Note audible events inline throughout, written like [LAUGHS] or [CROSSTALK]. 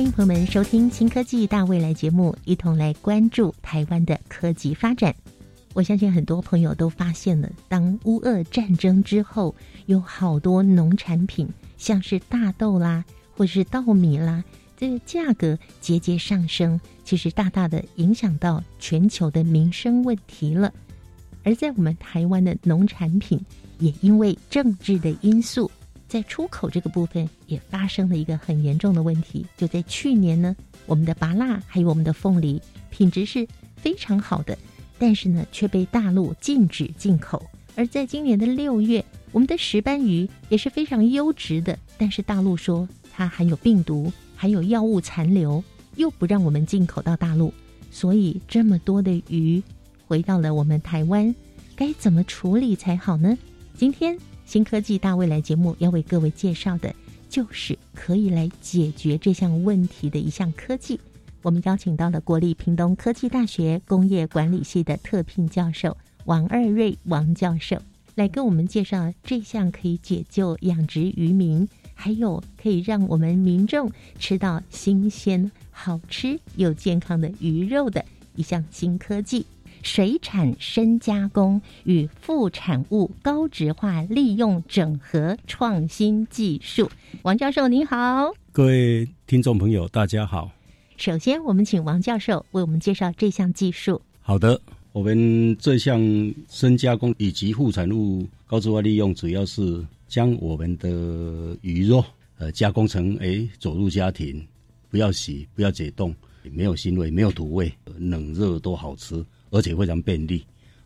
欢迎朋友们收听《新科技大未来》节目，一同来关注台湾的科技发展。我相信很多朋友都发现了，当乌俄战争之后，有好多农产品，像是大豆啦，或是稻米啦，这个价格节节上升，其实大大的影响到全球的民生问题了。而在我们台湾的农产品，也因为政治的因素，在出口这个部分也发生了一个很严重的问题。就在去年呢，我们的芭辣还有我们的凤梨品质是非常好的。但是呢，却被大陆禁止进口。而在今年的六月，我们的石斑鱼也是非常优质的，但是大陆说它含有病毒，含有药物残留，又不让我们进口到大陆。所以这么多的鱼回到了我们台湾，该怎么处理才好呢？今天新科技大未来节目要为各位介绍的，就是可以来解决这项问题的一项科技。我们邀请到了国立屏东科技大学工业管理系的特聘教授王二瑞王教授，来跟我们介绍这项可以解救养殖渔民，还有可以让我们民众吃到新鲜、好吃又健康的鱼肉的一项新科技——水产深加工与副产物高值化利用整合创新技术。王教授您好，各位听众朋友大家好。首先，我们请王教授为我们介绍这项技术。好的，我们这项深加工以及副产物高质化利用，主要是将我们的鱼肉呃加工成哎走入家庭，不要洗，不要解冻，没有腥味，没有土味，冷热都好吃，而且非常便利。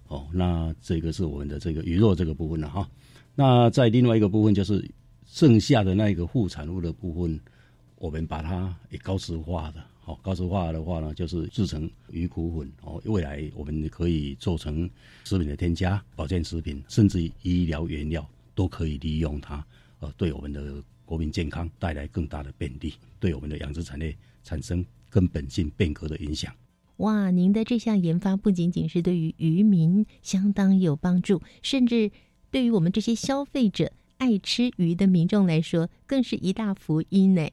哦，那这个是我们的这个鱼肉这个部分了哈。那在另外一个部分，就是剩下的那一个副产物的部分，我们把它也高石化的。好，高石化的话呢，就是制成鱼骨粉哦。未来我们可以做成食品的添加、保健食品，甚至医疗原料都可以利用它，呃，对我们的国民健康带来更大的便利，对我们的养殖产业产生根本性变革的影响。哇，您的这项研发不仅仅是对于渔民相当有帮助，甚至对于我们这些消费者爱吃鱼的民众来说，更是一大福音呢。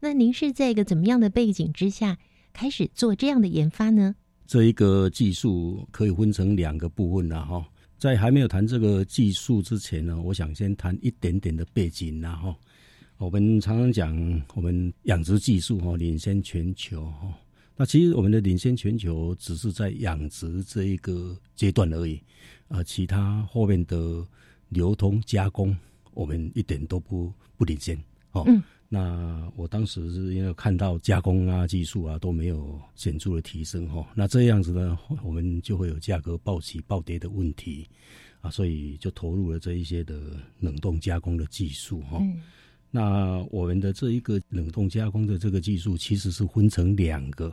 那您是在一个怎么样的背景之下开始做这样的研发呢？这一个技术可以分成两个部分了哈。在还没有谈这个技术之前呢，我想先谈一点点的背景然哈。我们常常讲我们养殖技术哈领先全球哈，那其实我们的领先全球只是在养殖这一个阶段而已啊，其他后面的流通加工我们一点都不不领先哦。那我当时是因为看到加工啊、技术啊都没有显著的提升哈，那这样子呢，我们就会有价格暴起暴跌的问题啊，所以就投入了这一些的冷冻加工的技术哈。那我们的这一个冷冻加工的这个技术其实是分成两个，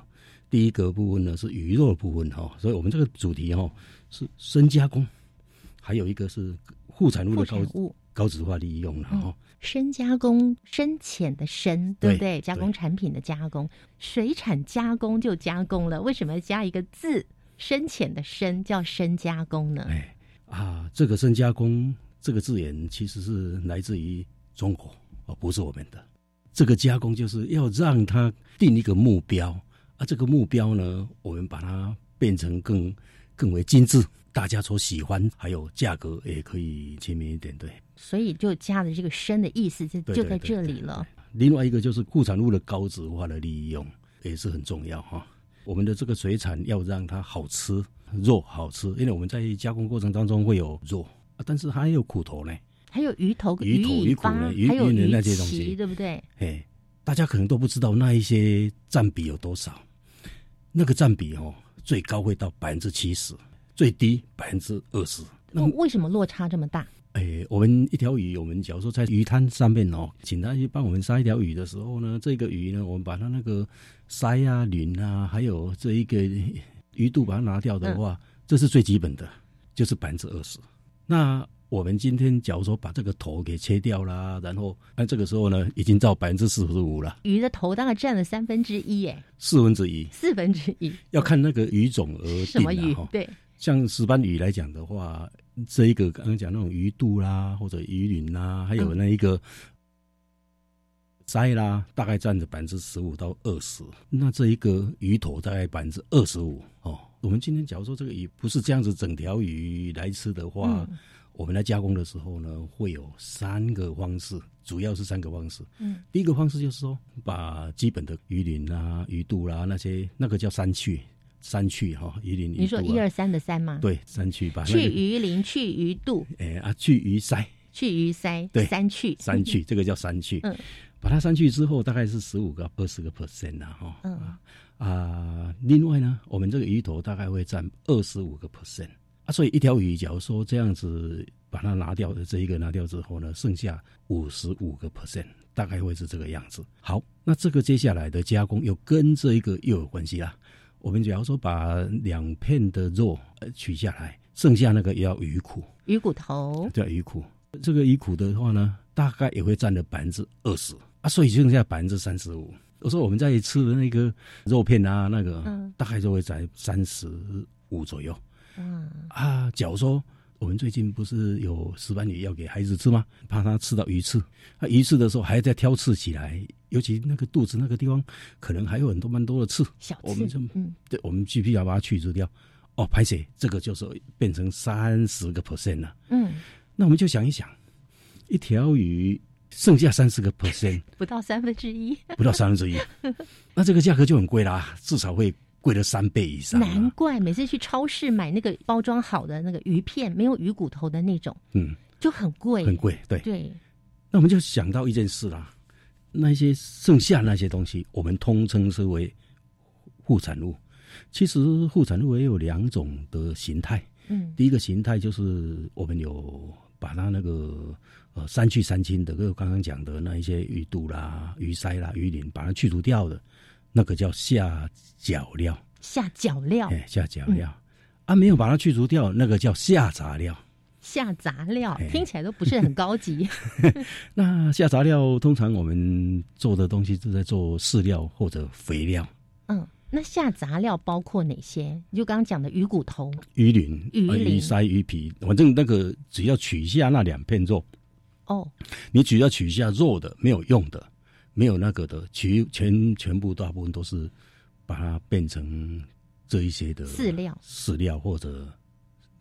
第一个部分呢是鱼肉部分哈，所以我们这个主题哈是深加工，还有一个是副产物的高高质化利用了哈。深加工，深浅的深，对不对？加工产品的加工，水产加工就加工了。为什么要加一个字“深浅”的深叫深加工呢？哎啊，这个深加工这个字眼其实是来自于中国，而不是我们的。这个加工就是要让它定一个目标，啊这个目标呢，我们把它变成更更为精致。大家所喜欢，还有价格也可以亲民一点，对。所以就加了这个“深”的意思，就就在这里了。另外一个就是固产物的高质化的利用也是很重要哈。我们的这个水产要让它好吃，肉好吃，因为我们在加工过程当中会有肉，但是还有苦头呢，还有鱼头、鱼头、鱼骨呢，还有鱼那些东西，对不对？哎，大家可能都不知道那一些占比有多少，那个占比哦，最高会到百分之七十。最低百分之二十，那为什么落差这么大？哎，我们一条鱼，我们假如说在鱼摊上面哦，请他去帮我们杀一条鱼的时候呢，这个鱼呢，我们把它那个鳃啊、鳞啊，还有这一个鱼肚把它拿掉的话，这是最基本的，就是百分之二十。那我们今天假如说把这个头给切掉啦，然后那这个时候呢，已经到百分之四十五了。鱼的头大概占了三分之一，哎，四分之一，四分之一，要看那个鱼种而定什么鱼哈。对，像石斑鱼来讲的话，这一个刚刚讲那种鱼肚啦，或者鱼鳞啦，还有那一个鳃啦，大概占着百分之十五到二十。那这一个鱼头大概百分之二十五哦。我们今天假如说这个鱼不是这样子整条鱼来吃的话，我们来加工的时候呢，会有三个方式，主要是三个方式。嗯，第一个方式就是说，把基本的鱼鳞啊、鱼肚啦那些，那个叫三去。三去哈，鱼鳞、鱼。你说一二三的三吗？对，三去把、那去个鱼鳞，去鱼肚，哎啊，去鱼鳃，去鱼鳃，对三去，三去，[LAUGHS] 这个叫三去。嗯，把它删去之后，大概是十五个、二十个 percent 呐，哈。嗯啊，另外呢，我们这个鱼头大概会占二十五个 percent 啊，所以一条鱼，假如说这样子把它拿掉的这一个拿掉之后呢，剩下五十五个 percent，大概会是这个样子。好，那这个接下来的加工又跟这一个又有关系啦。我们假如说把两片的肉呃取下来，剩下那个也要鱼骨，鱼骨头，对鱼骨。这个鱼骨的话呢，大概也会占了百分之二十啊，所以剩下百分之三十五。我说我们在吃的那个肉片啊，那个、嗯大概就会在三十五左右嗯啊。假如说我们最近不是有石斑鱼要给孩子吃吗？怕他吃到鱼刺，啊，鱼刺的时候还在挑刺起来，尤其那个肚子那个地方，可能还有很多蛮多的刺。小我们就，刺嗯，对，我们必须要把它去除掉。哦，排水这个就是变成三十个 percent 了。嗯，那我们就想一想，一条鱼剩下三十个 percent，[LAUGHS] 不到三分之一，[LAUGHS] 不到三分之一，那这个价格就很贵啦，至少会贵了三倍以上、难啊。怪每次去超市买那个包装好的那个鱼片，没有鱼骨头的那种，嗯，就很贵，很贵。对，对，那我们就想到一件事啦，那些剩下那些东西，我们通称之为副产物。其实副产物也有两种的形态，嗯第一个形态就是我们有把它那个呃三去三清的，就刚刚讲的那一些鱼肚啦、鱼鳃啦、鱼鳞，把它去除掉的，那个叫下脚料，下脚料、哎，下脚料。啊，没有把它去除掉，那个叫下杂料。下杂料哎，听起来都不是很高级。[LAUGHS] [LAUGHS] 那下杂料通常我们做的东西都在做饲料或者肥料，嗯，那下杂料包括哪些？你就刚刚讲的鱼骨头，鱼鳞、呃鱼鳞鱼鳃、鱼皮，反正那个只要取下那两片肉，哦，你只要取下肉的，没有用的，没有那个的，取全全部大部分都是把它变成这一些的饲料。饲料或者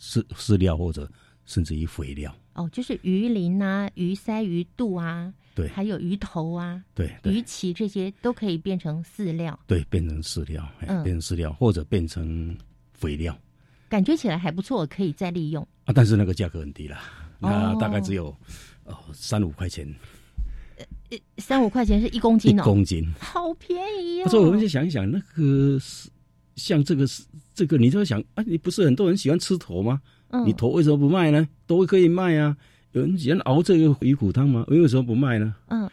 饲饲料或者甚至于肥料。哦，就是鱼鳞啊、鱼鳃、鱼肚啊，对。还有鱼头啊、对鱼鳍这些都可以变成饲料，对，变成饲料，哎嗯。变成饲料或者变成肥料。感觉起来还不错，可以再利用。啊，但是那个价格很低啦，那哦。大概只有呃三五块钱三五块钱是一公斤哦，公斤。好便宜哦。所以我们就想一想，那个是像这个是这个，你就会想啊，你不是很多人喜欢吃头吗？嗯你头为什么不卖呢？都可以卖啊。有人喜欢熬这个鱼骨汤吗？为什么不卖呢？嗯，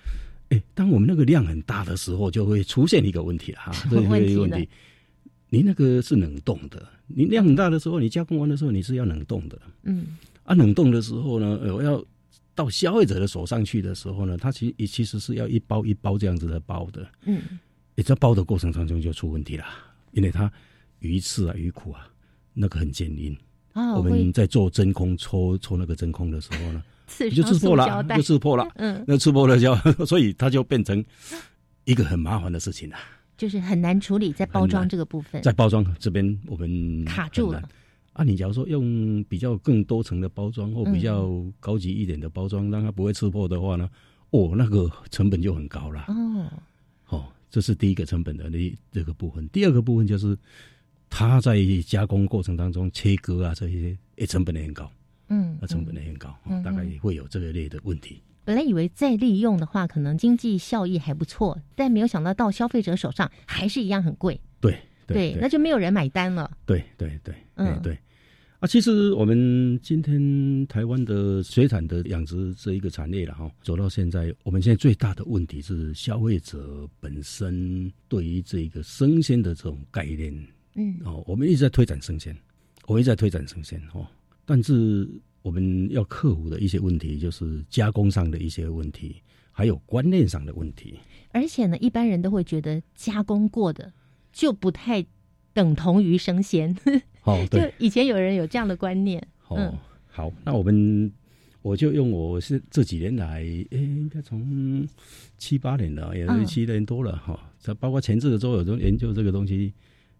哎，当我们那个量很大的时候，就会出现一个问题了哈，么问题这个问题。你那个是冷冻的，你量很大的时候，你加工完的时候你是要冷冻的嗯啊。冷冻的时候呢，呃，要到消费者的手上去的时候呢，它其实也其实是要一包一包这样子的包的。嗯，也在包的过程当中就出问题了，因为它鱼刺啊、鱼骨啊，那个很坚硬。哦，我们在做真空抽抽那个真空的时候呢，刺就刺破了，就。刺破了。嗯，那刺破了就，[LAUGHS] 所以它就变成一个很麻烦的事情了。就是很难处理在包装这个部分，在包装这边，我们卡住了。啊，你假如说用比较更多层的包装或比较高级一点的包装，让它不会刺破的话呢，哦，那个成本就很高了。哦，哦，这是第一个成本的那这个部分。第二个部分就是它在加工过程当中切割啊这些，也，成本也很高，嗯那，成本也很高，嗯哦大概也会有这个类的问题。本来以为再利用的话，可能经济效益还不错，但没有想到到消费者手上还是一样很贵。对对，对那就没有人买单了。对对对，嗯嗯对。其实我们今天台湾的水产的养殖这一个产业了哈，走到现在，我们现在最大的问题是消费者本身对于这个生鲜的这种概念，嗯，哦，我们一直在推展生鲜，我一直在推展生鲜哦，但是我们要克服的一些问题，就是加工上的一些问题，还有观念上的问题。而且呢，一般人都会觉得加工过的就不太等同于生鲜。哦，就 [LAUGHS] 对，以前有人有这样的观念，哦，嗯好，那我们我就用我是这几年来，诶，应该从七八年了，也嗯是七年多了哈。这、包括前置的时候有都研究这个东西，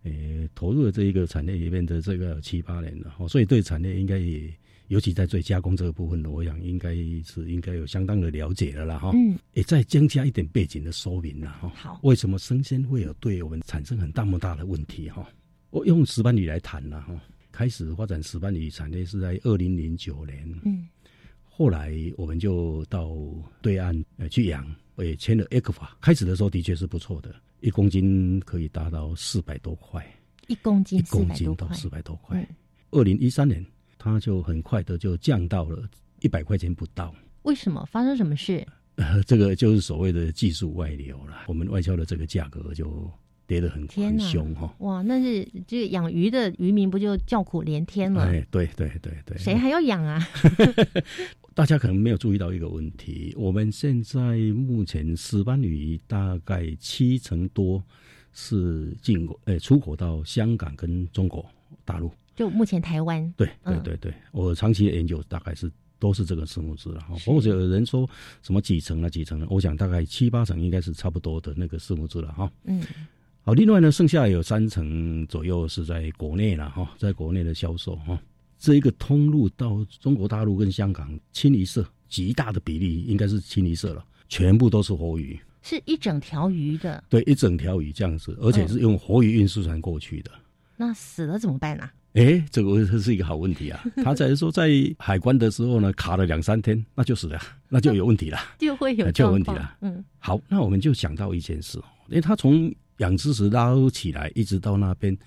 诶，投入了这一个产业里面的这个七八年了，哦，所以对产业应该也，尤其在最加工这个部分呢，我想应该是应该有相当的了解了啦哈。嗯，也再增加一点背景的说明了哈。好为什么生鲜会有对我们产生很大么大的问题哈？我用石斑鱼来谈了哈。开始发展石斑鱼产业是在二零零九年，嗯，后来我们就到对岸呃去养，也签了 ECFA。开始的时候的确是不错的，一公斤可以达到四百多块，一公斤一四公斤到百多块，四百多块嗯。二零一三年，它就很快的就降到了一百块钱不到。为什么发生什么事？呃，这个就是所谓的技术外流了。我们外销的这个价格就跌得很很凶哈。哇，那是这个养鱼的渔民不就叫苦连天了？哎，对对对对，谁还要养啊？[LAUGHS] 大家可能没有注意到一个问题，我们现在目前石斑鱼大概七成多是进口，呃，出口到香港跟中国大陆。就目前台湾，对对嗯对对，我长期的研究大概是都是这个数目字了哈。是或者有人说什么几成啊几成啊，我想大概七八成应该是差不多的那个数目字了哈。嗯，好，另外呢，剩下有三成左右是在国内了哈，在国内的销售哈。这一个通路到中国大陆跟香港，清一色极大的比例应该是清一色了，全部都是活鱼，是一整条鱼的，对，一整条鱼这样子，而且是用活鱼运输船过去的。那死了怎么办啊？哎，这个这是一个好问题啊！[LAUGHS] 他在说在海关的时候呢，卡了两三天，那就死了，[LAUGHS] 那就有问题了。[LAUGHS] 就会有呃就有问题了嗯好，那我们就想到一件事，因为他从养殖时拉起来，一直到那边，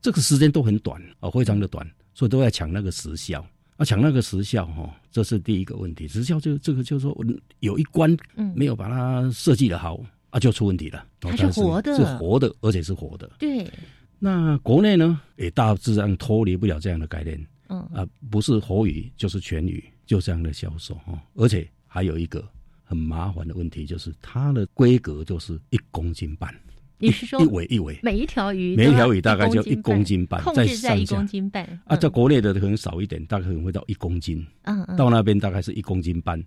这个时间都很短啊、非常的短，所以都在抢那个时效啊，抢那个时效哈、这是第一个问题。时效就这个就是说，我有一关嗯，没有把它设计的好啊，就出问题了。哦它是活的是活的，而且是活的。对，那国内呢，也大致上脱离不了这样的概念嗯，啊，不是活鱼就是全鱼，就这样的销售哈、而且还有一个很麻烦的问题，就是它的规格就是一公斤半，你是说一尾一尾每一条鱼，每一条鱼大概就一公斤半控再制在一上下公斤半啊，在嗯国内的可能少一点，大概可能会到一公斤，嗯嗯，到那边大概是一公斤半，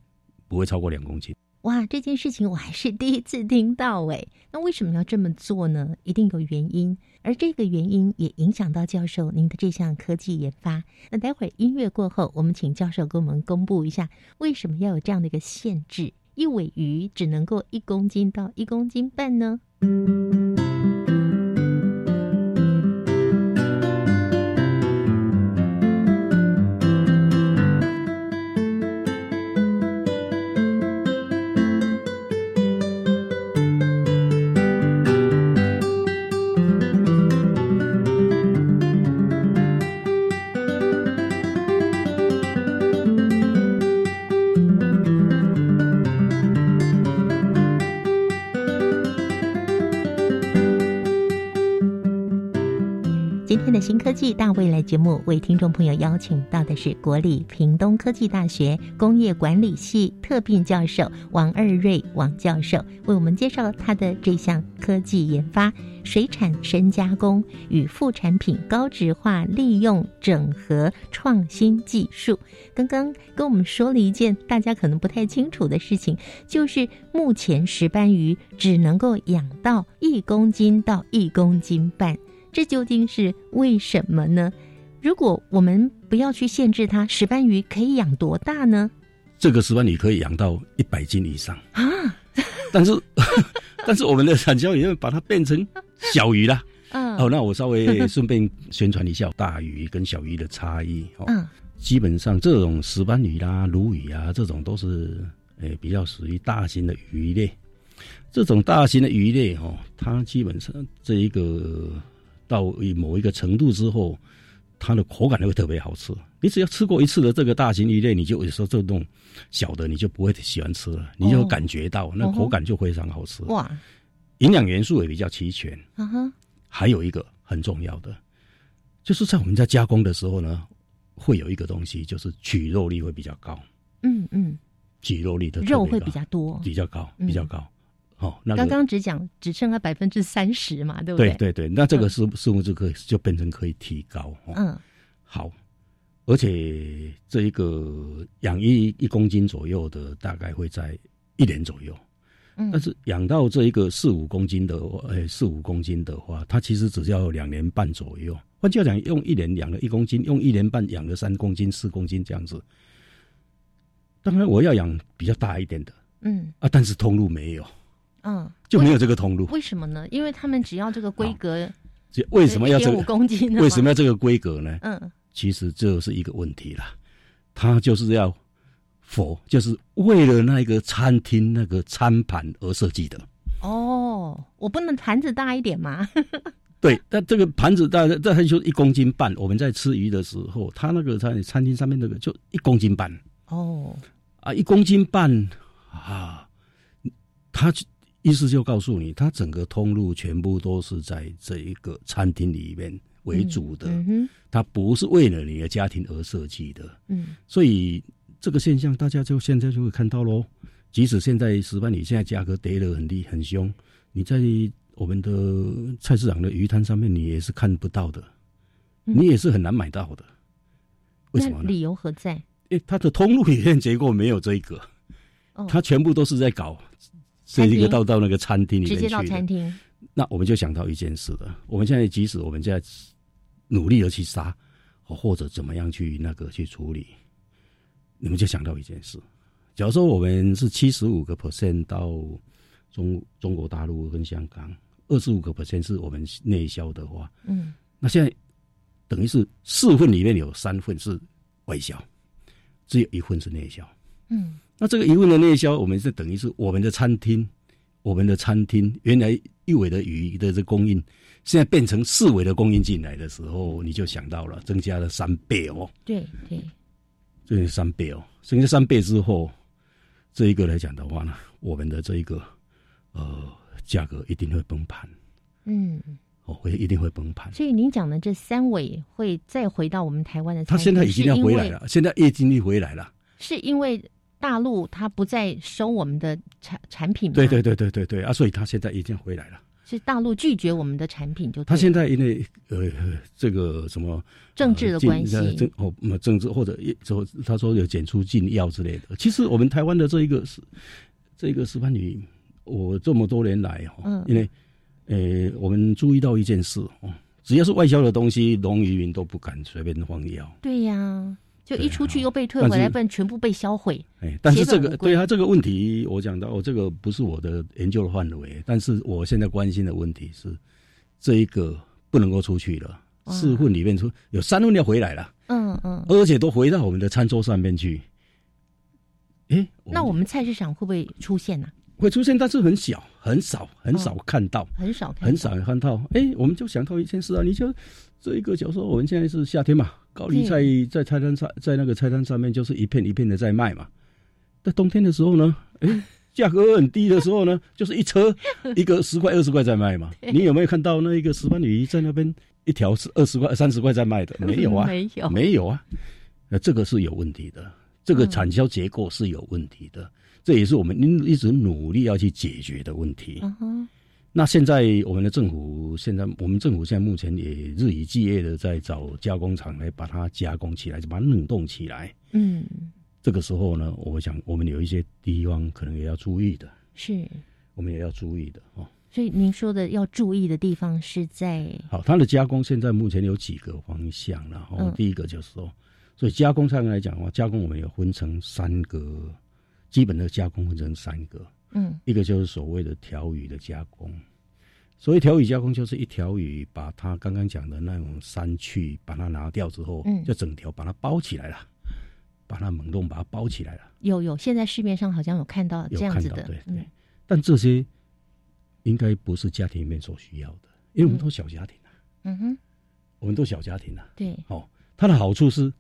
不会超过两公斤。哇，这件事情我还是第一次听到哎，那为什么要这么做呢？一定有原因，而这个原因也影响到教授您的这项科技研发。那待会儿音乐过后，我们请教授给我们公布一下，为什么要有这样的一个限制？一尾鱼只能够一公斤到一公斤半呢？うん。科技大未来节目，为听众朋友邀请到的是国立屏东科技大学工业管理系特聘教授王二瑞王教授，为我们介绍他的这项科技研发——水产深加工与副产品高质化利用整合创新技术。刚刚跟我们说了一件大家可能不太清楚的事情，就是目前石斑鱼只能够养到一公斤到一公斤半。这究竟是为什么呢？如果我们不要去限制它，石斑鱼可以养多大呢？这个石斑鱼可以养到一百斤以上，啊，但是 [LAUGHS] 但是我们的产销也会把它变成小鱼啦。嗯哦，那我稍微顺便宣传一下大鱼跟小鱼的差异哦。嗯基本上这种石斑鱼啦、鲈鱼啊，这种都是诶、比较属于大型的鱼类。这种大型的鱼类哦，它基本上这一个到某一个程度之后，它的口感就会特别好吃。你只要吃过一次的这个大型鱼类，你就有时候这种小的你就不会喜欢吃了，你就感觉到那口感就非常好吃。哇，营养元素也比较齐全。嗯哼，还有一个很重要的，就是在我们在加工的时候呢，会有一个东西，就是取肉率会比较高。嗯嗯，取肉率的肉会比较多，比较高，比较高。哦，那刚刚只讲只剩下百分之三十嘛，对不对？对对对，那这个是是不是可以就变成可以提高？嗯，好，而且这一个养一一公斤左右的，大概会在一年左右。嗯，但是养到这一个四五公斤的，呃，四五公斤的话，它其实只要两年半左右。换句话讲，用一年养了一公斤，用一年半养了三公斤、四公斤这样子。当然，我要养比较大一点的，嗯啊，但是通路没有。嗯，就没有这个通路。为什么呢？因为他们只要这个规格，为什么要这五公斤？为什么要这个规格呢？嗯，其实这是一个问题了。他就是要否，就是为了那个餐厅那个餐盘而设计的。哦，我不能盘子大一点吗？[LAUGHS] 对，但这个盘子大，这还就一公斤半。我们在吃鱼的时候，他那个餐餐厅上面那个就一公斤半。哦，啊，一公斤半啊，他。意思就告诉你，它整个通路全部都是在这一个餐厅里面为主的，它不是为了你的家庭而设计的。嗯，所以这个现象大家就现在就会看到喽。即使现在石斑鱼现在价格跌得很低很凶，你在我们的菜市场的鱼摊上面，你也是看不到的，你也是很难买到的。为什么？理由何在？诶，它的通路里面结构没有这一个，它全部都是在搞。所以一个到到那个餐厅里面去，直接到餐厅。那我们就想到一件事了。我们现在即使我们在努力的去杀，或者怎么样去那个去处理，你们就想到一件事：假如说我们是七十五个 percent 到中中国大陆跟香港，二十五个 percent 是我们内销的话，嗯，那现在等于是四份里面有三份是外销，只有一份是内销，嗯。那这个一问的内销，我们是等于是我们的餐厅，我们的餐厅原来一尾的鱼的这供应，现在变成四尾的供应进来的时候，你就想到了增加了三倍哦。对对，增加三倍哦，增加三倍之后，这一个来讲的话呢，我们的这一个呃价格一定会崩盘。嗯，哦会一定会崩盘。所以您讲的这三尾会再回到我们台湾的，他现在已经要回来了，现在业绩力回来了，是因为。大陆他不再收我们的产产品，对对对对对对啊！所以他现在已经回来了。是大陆拒绝我们的产品，就他现在因为呃这个什么政治的关系，政哦政治或者说他说有检出禁药之类的。其实我们台湾的这一个是这个石斑鱼，我这么多年来哈，因为呃我们注意到一件事哦，只要是外销的东西，龙渔民都不敢随便放药。对呀。就一出去又被退回来，不然全部被销毁。哎，但是这个对他这个问题，我讲到，我这个不是我的研究的范围。但是我现在关心的问题是，这一个不能够出去了，四份里面出有三份要回来了。嗯嗯，而且都回到我们的餐桌上面去。哎，那我们菜市场会不会出现呢？会出现，但是很小，很少，很少看到，很少，很少看到。哎，我们就想到一件事啊，你就这一个，假如说我们现在是夏天嘛，高丽菜在菜单上，在那个菜单上面就是一片一片的在卖嘛。在冬天的时候呢，哎，[LAUGHS] 价格很低的时候呢，就是一车 [LAUGHS] 一个十块二十块在卖嘛。你有没有看到那一个石斑鱼在那边一条是二十块三十块在卖的？[LAUGHS] 没有啊，没有，没有啊。那这个是有问题的，这个产销结构是有问题的。这也是我们一直努力要去解决的问题。那现在我们的政府，现在我们政府现在目前也日以继夜的在找加工厂来把它加工起来，就把它冷冻起来。嗯，这个时候呢，我想我们有一些地方可能也要注意的。是，我们也要注意的哦。所以您说的要注意的地方是在好，它的加工现在目前有几个方向，然后第一个就是说，所以加工上来讲的话，加工我们有分成三个。基本的加工分成三个，嗯，一个就是所谓的条鱼的加工，所以条鱼加工就是一条鱼把它刚刚讲的那种三去把它拿掉之后，嗯，就整条把它包起来了，把它冷冻把它包起来了。有有，现在市面上好像有看到这样子的，对对。但这些应该不是家庭里面所需要的，因为我们都小家庭啊，嗯哼，我们都小家庭啊，对，哦，它的好处是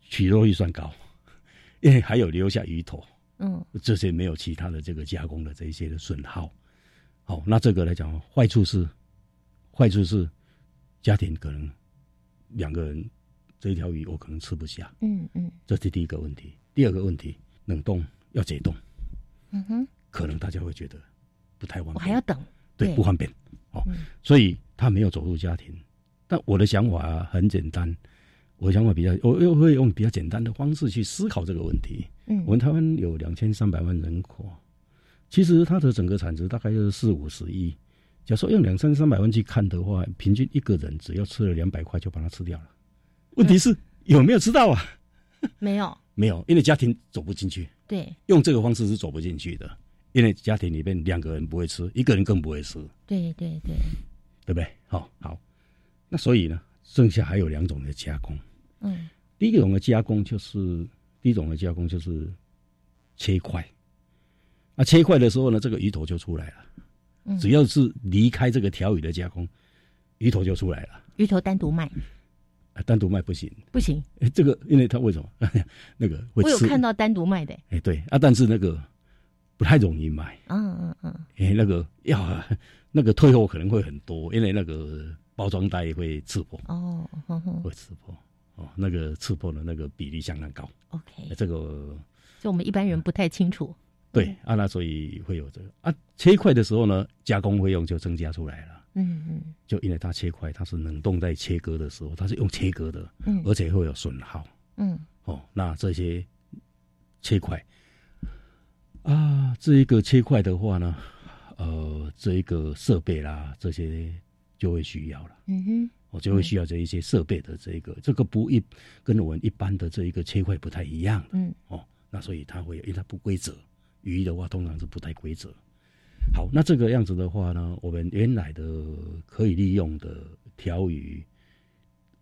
取肉率算高，因为还有留下鱼头，嗯。这些没有其他的这个加工的这一些的损耗。好，那这个来讲，坏处是，坏处是家庭可能两个人这一条鱼我可能吃不下，嗯嗯。这是第一个问题。第二个问题，冷冻要解冻，嗯哼，可能大家会觉得不太方便，我还要等，对对。不方便哦，嗯。所以他没有走入家庭。但我的想法很简单，我的想法比较，我又会用比较简单的方式去思考这个问题。嗯。我们台湾有两千三百万人口，其实它的整个产值大概就是四五十亿。假如说用两三三百万去看的话，平均一个人只要吃了两百块就把它吃掉了。问题是有没有吃到啊？没有，没有，因为家庭走不进去，对用这个方式是走不进去的。因为家庭里面两个人不会吃，一个人更不会吃，对对对，对不对？好，好，那所以呢，剩下还有两种的加工。嗯第一种的加工就是第一种的加工就是切块，啊，切块的时候呢，这个鱼头就出来了。嗯，只要是离开这个条鱼的加工，鱼头就出来了。鱼头单独卖。啊，单独卖不行，不行，诶这个因为它为什么？[LAUGHS] 那个会我有？看到单独卖的，哎，对。啊，但是那个不太容易卖，嗯嗯嗯，哎，那个要那个退货可能会很多，因为那个包装袋会刺破，哦，哼哼会刺破。哦，那个刺破的那个比例相当高，，OK，这个就我们一般人不太清楚，对啊，那所以会有这个啊，切块的时候呢，加工费用就增加出来了。嗯嗯。就因为它切块，它是冷冻在切割的时候，它是用切割的，嗯。而且会有损耗。嗯。哦。那这些切块啊，这一个切块的话呢，呃，这一个设备啦，这些就会需要了，嗯哼，我、就会需要这一些设备的这一个，这个不一跟我们一般的这一个切块不太一样的。嗯。哦。那所以它会，因为它不规则，鱼的话通常是不太规则。好，那这个样子的话呢，我们原来的可以利用的条鱼，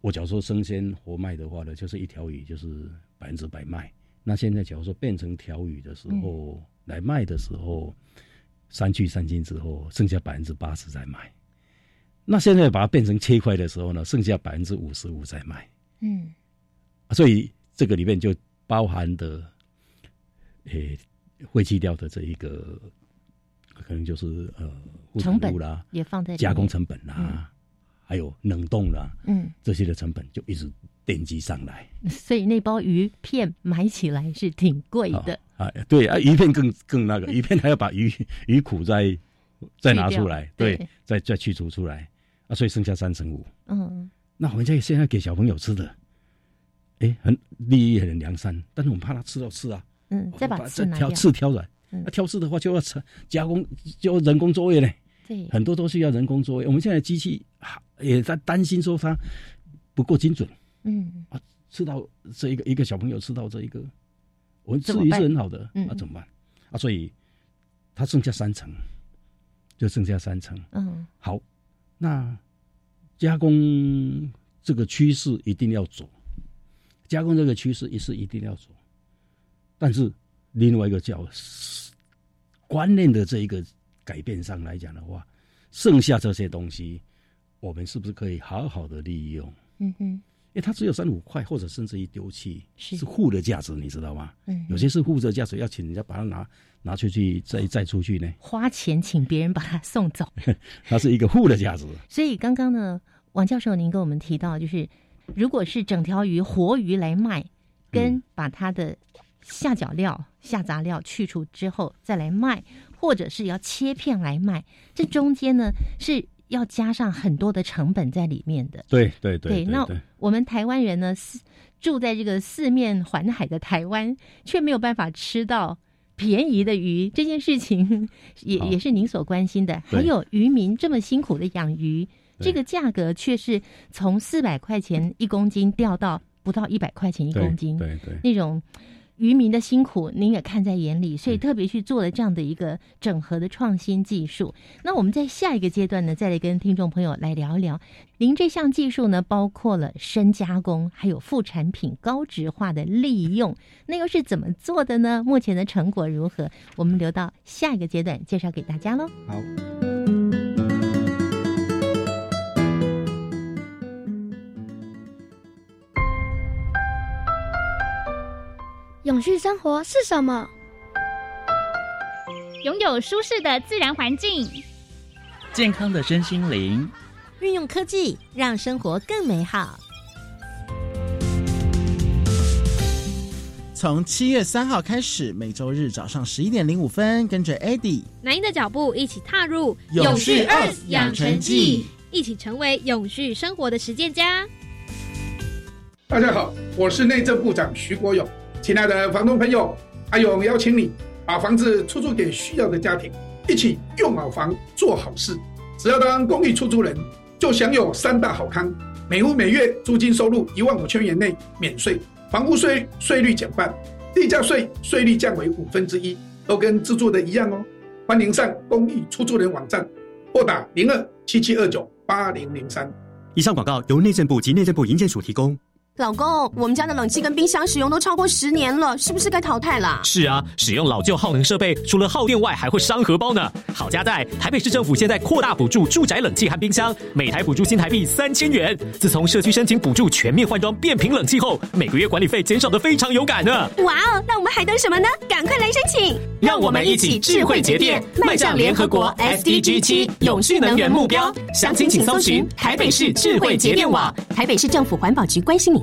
我假如说生鲜活卖的话呢，就是一条鱼就是百分之百卖。那现在假如说变成条鱼的时候、来卖的时候，三去三斤之后，剩下百分之八十再卖。那现在把它变成切块的时候呢，剩下百分之五十五再卖。嗯所以这个里面就包含的，诶、会去掉的这一个，可能就是呃，护成本啦、也放在加工，成本啦、嗯。还有冷冻啦嗯，这些的成本就一直奠基上来。所以那包鱼片买起来是挺贵的，啊，啊对啊，鱼片更更那个，[LAUGHS] 鱼片还要把鱼鱼苦再再拿出来，对，再再去除出来。啊，所以剩下三成五。嗯。那我们这现在给小朋友吃的，哎，很利益很良善，但是我们怕他吃到吃啊，嗯，再把刺拿挑，刺挑软。嗯那挑刺的话就要成加工，就要人工作业嘞，对，很多都需要人工作业。我们现在机器啊也在担心说它不够精准，嗯啊吃到这一个一个小朋友吃到这一个，我们吃鱼是很好的，嗯啊怎么办？啊，所以它剩下三层，就剩下三层。嗯好，那加工这个趋势一定要走，加工这个趋势也是一定要走，但是另外一个叫观念的这一个改变上来讲的话，剩下这些东西，我们是不是可以好好的利用？嗯哼，因为它只有三五块，或者甚至于丢弃，是是负的价值，你知道吗？嗯，有些是负的价值，要请人家把它拿拿出去再再出去呢，花钱请别人把它送走。[LAUGHS] 它是一个负的价值。所以刚刚呢，王教授您跟我们提到，就是如果是整条鱼活鱼来卖，跟把它的下脚料、下杂料去除之后再来卖，或者是要切片来卖，这中间呢是要加上很多的成本在里面的。对对对对那我们台湾人呢，四住在这个四面环海的台湾，却没有办法吃到便宜的鱼，这件事情也也是您所关心的。还有渔民这么辛苦的养鱼，这个价格却是从四百块钱一公斤掉到不到一百块钱一公斤，对对。那种。渔民的辛苦，您也看在眼里，所以嗯特别去做了这样的一个整合的创新技术。那我们在下一个阶段呢，再来跟听众朋友来聊一聊，您这项技术呢，包括了深加工，还有副产品高值化的利用，那又是怎么做的呢？目前的成果如何？我们留到下一个阶段介绍给大家喽。好，永续生活是什么？拥有舒适的自然环境，健康的身心灵，运用科技让生活更美好。从七月三号开始，每周日早上十一点零五分，跟着 Eddie 南英的脚步，一起踏入永续二养成记，一起成为永续生活的实践家。大家好，我是内政部长徐国勇。亲爱的房东朋友，阿勇邀请你把房子出租给需要的家庭，一起用好房做好事。只要当公寓出租人，就享有三大好康：每户每月租金收入一万五千元内免税，房屋税税率减半，地价税税率降为五分之一，都跟自住的一样哦。欢迎上公寓出租人网站，拨打零二七七二九八零零三。以上广告由内政部及内政部营建署提供。老公，我们家的冷气跟冰箱使用都超过十年了，是不是该淘汰了？是啊，使用老旧耗能设备，除了耗电外，还会伤荷包呢。好家在台北市政府现在扩大补助住宅冷气和冰箱，每台补助新台币三千元。自从社区申请补助全面换装变频冷气后，每个月管理费减少的非常有感呢。哇哦，那我们还等什么呢？赶快来申请！让我们一起智慧节电，迈向联合国 SDG 七永续能源目标。详情请搜寻台北市智慧节电网。台北市政府环保局关心您。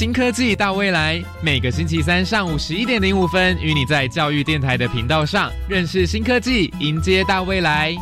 新科技大未来，每个星期三上午十一点零五分，与你在教育电台的频道上认识新科技，迎接大未来。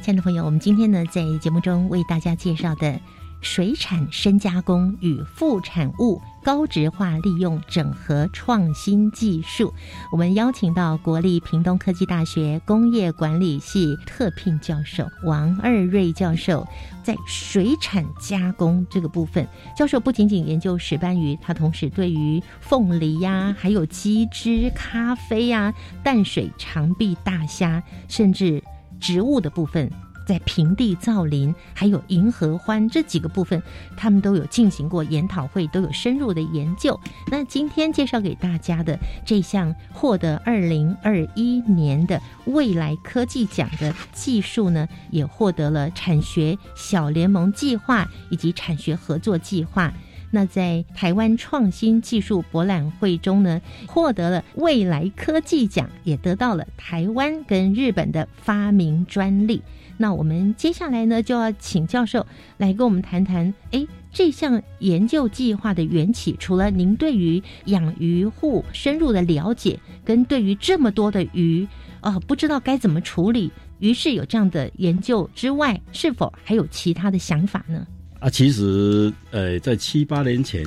亲爱的朋友，我们今天呢，在节目中为大家介绍的。水产深加工与副产物高值化利用整合创新技术，我们邀请到国立屏东科技大学工业管理系特聘教授王二瑞教授，在水产加工这个部分，教授不仅仅研究石斑鱼，他同时对于凤梨呀，还有鸡汁、咖啡呀、淡水长臂大虾，甚至植物的部分。在平地造林，还有银河欢这几个部分，他们都有进行过研讨会，都有深入的研究。那今天介绍给大家的这项获得二零二一年的未来科技奖的技术呢，也获得了产学小联盟计划以及产学合作计划。那在台湾创新技术博览会中呢，获得了未来科技奖，也得到了台湾跟日本的发明专利。那我们接下来呢，就要请教授来跟我们谈谈，哎，这项研究计划的缘起。除了您对于养鱼户深入的了解，跟对于这么多的鱼，啊，不知道该怎么处理，于是有这样的研究之外，是否还有其他的想法呢？啊，其实，呃，在七八年前，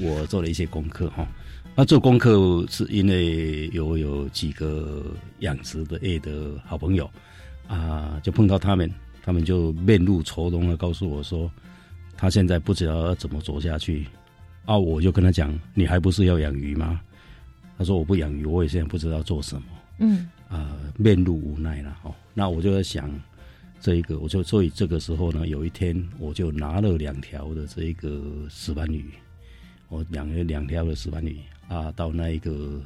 我做了一些功课哈。那做功课是因为有有几个养殖的业的好朋友。啊，就碰到他们，他们就面露愁容的告诉我说，他现在不知道要怎么走下去。啊，我就跟他讲，你还不是要养鱼吗？他说我不养鱼，我也现在不知道做什么。嗯，啊，面露无奈了。哦，那我就在想，这一个，我就所以这个时候呢，有一天我就拿了两条的这一个石斑鱼，我养了两条的石斑鱼啊，到那一个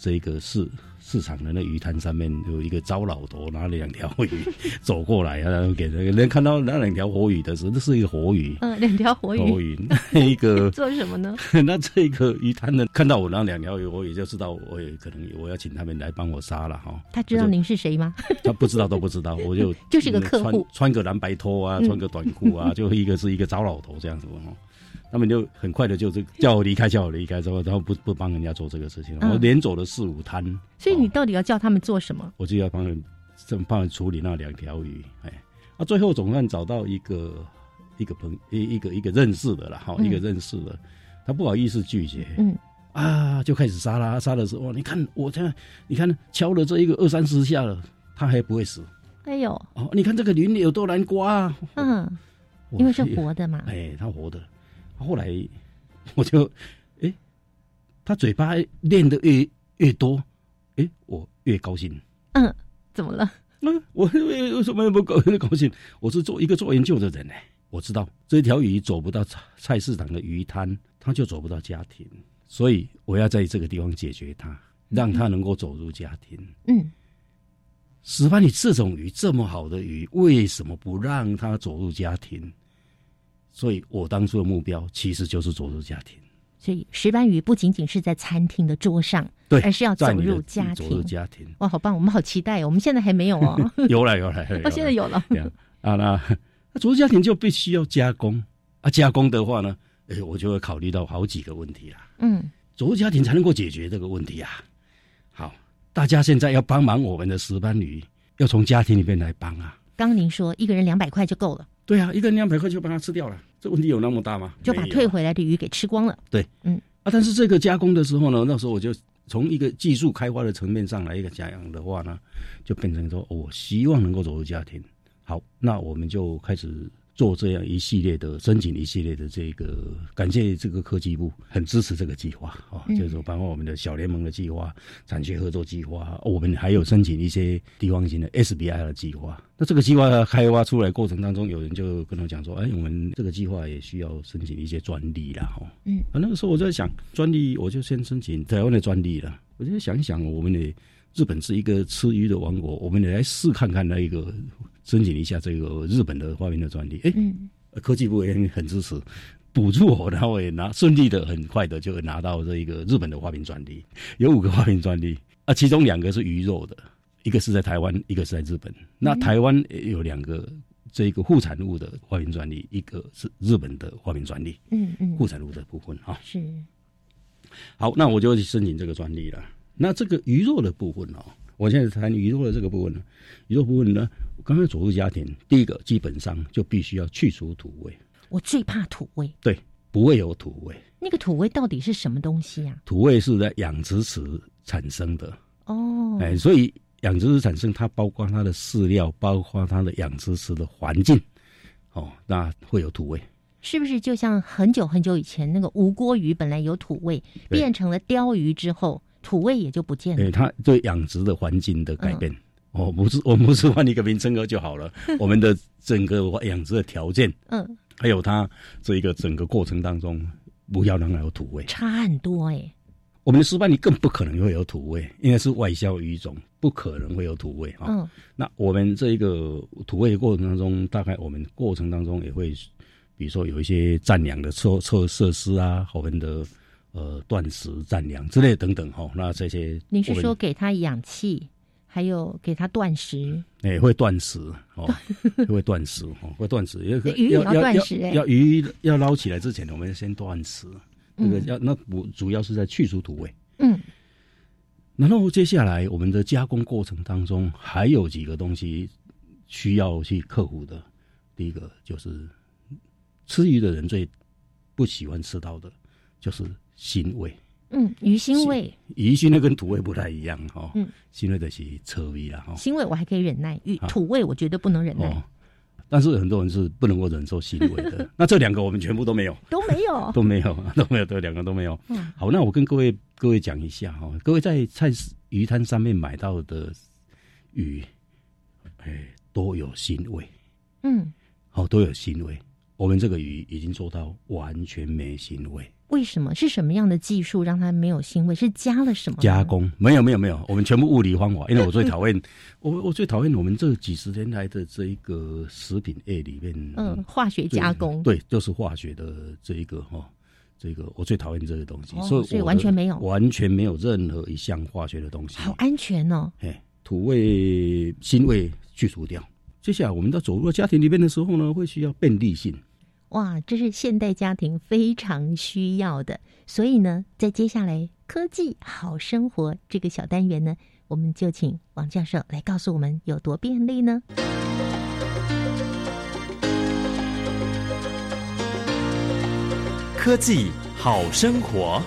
这个市。市场的那鱼摊上面有一个糟老头拿了两条鱼走过来，然后给那个人看到那两条活鱼的时候，那是一个活鱼。[LAUGHS] 嗯，两条活鱼。活鱼那一个 [LAUGHS] 做什么呢？[LAUGHS] 那这个鱼摊的看到我那两条鱼我也，就知道我也可能我要请他们来帮我杀了哈。他知道您是谁吗？他不知道，都不知道。我就就是个客户，穿个蓝白拖啊，穿个短裤啊，就一个是一个糟老头这样子哦。他们就很快的就是叫我离开，叫我离开之后，然后不不帮人家做这个事情，我连走了四五摊。所以你到底要叫他们做什么？我就要帮人，正帮人处理那两条鱼。哎，啊，最后总算找到一个一个朋一一个一个认识的了，哈，一个认识的，他不好意思拒绝。嗯，啊，就开始杀啦，杀的时候，你看我这样，你看敲了这一个二三十下了，它还不会死。哎呦，哦，你看这个鳞有多难刮啊！嗯，因为是活的嘛。哎，它活的。后来 [LAUGHS] 我就，哎，他嘴巴练的越越多，哎，我越高兴。嗯，怎么了？[LAUGHS] 嗯，我为为什么不高 [LAUGHS] 高兴？我是做一个做研究的人呢，我知道这条鱼走不到菜菜市场的鱼摊，它就走不到家庭，所以我要在这个地方解决它，让它能够走入家庭。嗯，石斑鱼这种鱼这么好的鱼，为什么不让它走入家庭？所以我当初的目标其实就是走入家庭。所以石斑鱼不仅仅是在餐厅的桌上，对，而是要走入家庭。走入家庭，哇，好棒！我们好期待哦。我们现在还没有哦。有了，有了，哦，现在有了。[LAUGHS] 啊，那那走入家庭就必须要加工啊。加工的话呢，哎，我就会考虑到好几个问题啦。嗯，走入家庭才能够解决这个问题啊。好，大家现在要帮忙我们的石斑鱼，要从家庭里面来帮啊。刚您说一个人两百块就够了。对啊，一个人两百块就把它吃掉了。这问题有那么大吗？就把退回来的鱼给吃光了。对，嗯啊，但是这个加工的时候呢，那时候我就从一个技术开发的层面上来一个讲的话呢，就变成说，我希望能够走入家庭。好，那我们就开始。做这样一系列的申请，一系列的这个，感谢这个科技部很支持这个计划啊，就是说包括我们的小联盟的计划、产学合作计划，我们还有申请一些地方型的 SBI 的计划。那这个计划开发出来过程当中，有人就跟我讲说：“哎，我们这个计划也需要申请一些专利啦。”哈，嗯，啊，那个时候我在想，专利我就先申请台湾的专利了。我就想一想，我们的日本是一个吃鱼的王国，我们也来试看看那一个。申请一下这个日本的花瓶的专利，哎，科技部也很支持，补助我，然后也拿顺利的、很快的就拿到这一个日本的花瓶专利，有五个花瓶专利啊，其中两个是鱼肉的，一个是在台湾，一个是在日本。那台湾有两个这个副产物的花瓶专利，一个是日本的花瓶专利，嗯嗯，副产物的部分啊，是。好，那我就去申请这个专利了。那这个鱼肉的部分哦。我现在谈鱼肉的这个部分呢，鱼肉部分呢，刚刚走入家庭，第一个基本上就必须要去除土味。我最怕土味。对，不会有土味。那个土味到底是什么东西呀？土味是在养殖池产生的。哦。哎，所以养殖池产生，它包括它的饲料，包括它的养殖池的环境，哦，那会有土味。是不是就像很久很久以前那个无锅鱼本来有土味，变成了鲷鱼之后？土味也就不见了。对，它对养殖的环境的改变，哦，不是，我们不是换一个名称就好了。[LAUGHS] 我们的整个养殖的条件，嗯，还有它这一个整个过程当中，不要让它有土味，差很多哎。我们的石斑鱼更不可能会有土味，应该是外销鱼种，不可能会有土味啊。嗯，那我们这一个土味的过程当中，大概我们过程当中也会，比如说有一些暂养的措措设施啊，我们的。呃，断食、占粮之类等等哈，那这些，您是说给他氧气，还有给他断食？哎，会断食哦，[LAUGHS] 会断食哦，会断食。鱼也要断食要鱼要捞起来之前，我们先断食。这个要那我主要是在去除土味。嗯。然后接下来我们的加工过程当中，还有几个东西需要去克服的。第一个就是吃鱼的人最不喜欢吃到的，就是。腥味，嗯，鱼腥味，鱼腥味跟土味不太一样哈，嗯，腥味的是臭味啦哈，腥味我还可以忍耐，鱼土味我绝对不能忍耐，但是很多人是不能够忍受腥味的，[LAUGHS] 那这两个我们全部都没有，都没有，[LAUGHS] 都没有，都没有，这两个都没有。好，那我跟各位各位讲一下哈，各位在菜市鱼摊上面买到的鱼，哎，都有腥味，嗯，好，都有腥味，我们这个鱼已经做到完全没腥味。为什么是什么样的技术让它没有腥味？是加了什么加工？没有没有没有，我们全部物理方法。因为我最讨厌 [LAUGHS] 我我最讨厌我们这几十年来的这一个食品业里面，嗯，化学加工，对，就是化学的这一个哈，这个我最讨厌这个东西，所以所以完全没有，完全没有任何一项化学的东西，好安全哦。哎，土味腥味去除掉。接下来我们到走入家庭里面的时候呢，会需要便利性。哇，这是现代家庭非常需要的，所以呢，在接下来科技好生活这个小单元呢，我们就请王教授来告诉我们有多便利呢？科技好生活。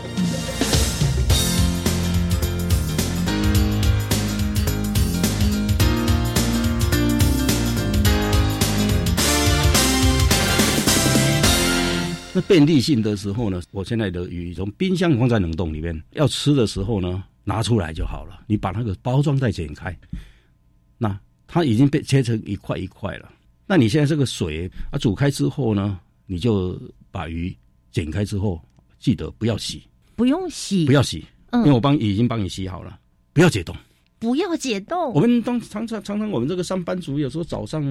那便利性的时候呢，我现在的鱼从冰箱放在冷冻里面，要吃的时候呢，拿出来就好了。你把那个包装袋剪开，那它已经被切成一块一块了。那你现在这个水啊煮开之后呢，你就把鱼剪开之后，记得不要洗，不用洗，不要洗，嗯因为我帮已经帮你洗好了，不要解冻。不要解冻。我们当常常常常我们这个上班族有时候早上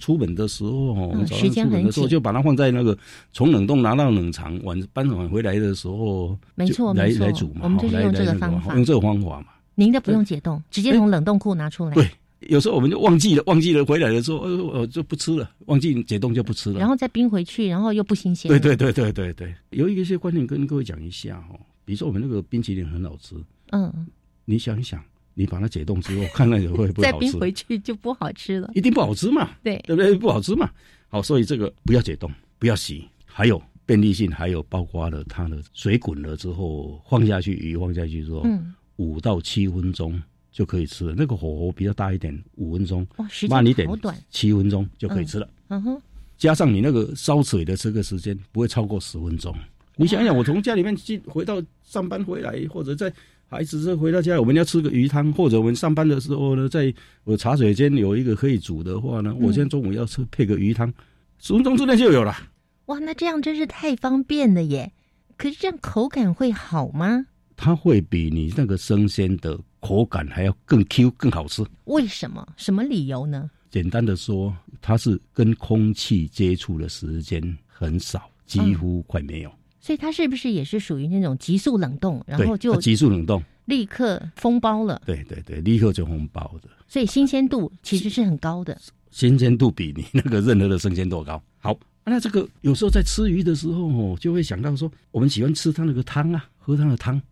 出门的时候，哦嗯时间很紧就把它放在那个从冷冻拿到冷藏，晚搬晚回来的时候，没错来来煮嘛，我们就是用这个方法用这个方法嘛。您的不用解冻，直接从冷冻库拿出来。对，有时候我们就忘记了，忘记了回来的时候，呃，我就不吃了，忘记解冻就不吃了。然后再冰回去，然后又不新鲜。对对对对对对，有一些观念跟各位讲一下哦，比如说我们那个冰淇淋很好吃，嗯，你想一想，你把它解冻之后，看看会不会再好吃？冰回去就不好吃了。一定不好吃嘛，对对不对？不好吃嘛。好，所以这个不要解冻，不要洗，还有便利性，还有包括了它的水滚了之后放下去，鱼放下去之后，嗯，五到七分钟就可以吃了。那个火候比较大一点，五分钟，慢一点，七分钟就可以吃了。嗯哼，加上你那个烧水的这个时间不会超过十分钟。你想想，我从家里面进回到上班回来，或者在孩子这回到家，我们要吃个鱼汤，或者我们上班的时候呢，在我茶水间有一个可以煮的话呢，我现在中午要吃配个鱼汤，十分钟之内就有了。哇，那这样真是太方便了耶！可是这样口感会好吗？它会比你那个生鲜的口感还要更 Q 更好吃。为什么？什么理由呢？简单的说，它是跟空气接触的时间很少，几乎快没有。所以它是不是也是属于那种急速冷冻，然对后就急速冷冻，立刻封包了？对对对，立刻就封包的。所以新鲜度其实是很高的。新鲜度比你那个任何的生鲜都高。好，那这个有时候在吃鱼的时候哦，就会想到说，我们喜欢吃它那个汤啊，喝它的汤。